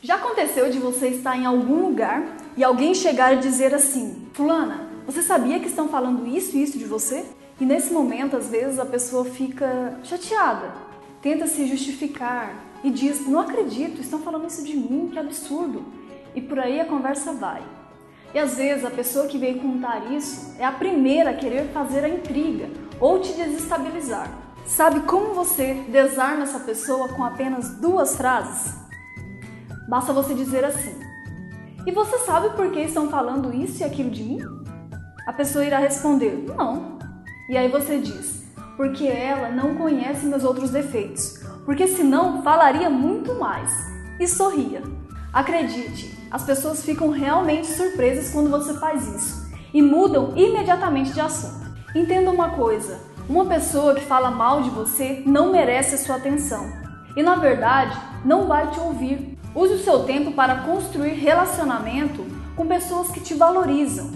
Já aconteceu de você estar em algum lugar e alguém chegar e dizer assim: Fulana, você sabia que estão falando isso e isso de você? E nesse momento, às vezes, a pessoa fica chateada, tenta se justificar e diz: Não acredito, estão falando isso de mim, que absurdo. E por aí a conversa vai. E às vezes a pessoa que veio contar isso é a primeira a querer fazer a intriga ou te desestabilizar. Sabe como você desarma essa pessoa com apenas duas frases? Basta você dizer assim: E você sabe por que estão falando isso e aquilo de mim? A pessoa irá responder: Não. E aí você diz: Porque ela não conhece meus outros defeitos, porque senão falaria muito mais. E sorria. Acredite, as pessoas ficam realmente surpresas quando você faz isso e mudam imediatamente de assunto. Entenda uma coisa: uma pessoa que fala mal de você não merece a sua atenção e, na verdade, não vai te ouvir Use o seu tempo para construir relacionamento com pessoas que te valorizam.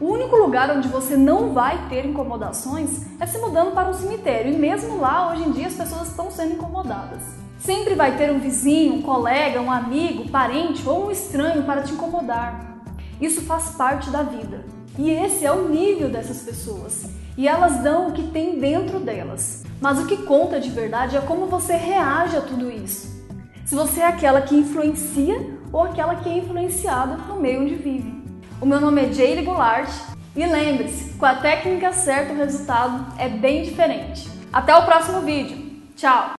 O único lugar onde você não vai ter incomodações é se mudando para um cemitério, e mesmo lá, hoje em dia, as pessoas estão sendo incomodadas. Sempre vai ter um vizinho, um colega, um amigo, parente ou um estranho para te incomodar. Isso faz parte da vida. E esse é o nível dessas pessoas. E elas dão o que tem dentro delas. Mas o que conta de verdade é como você reage a tudo isso se você é aquela que influencia ou aquela que é influenciada no meio onde vive. O meu nome é Jaylee Goulart e lembre-se, com a técnica certa o resultado é bem diferente. Até o próximo vídeo. Tchau!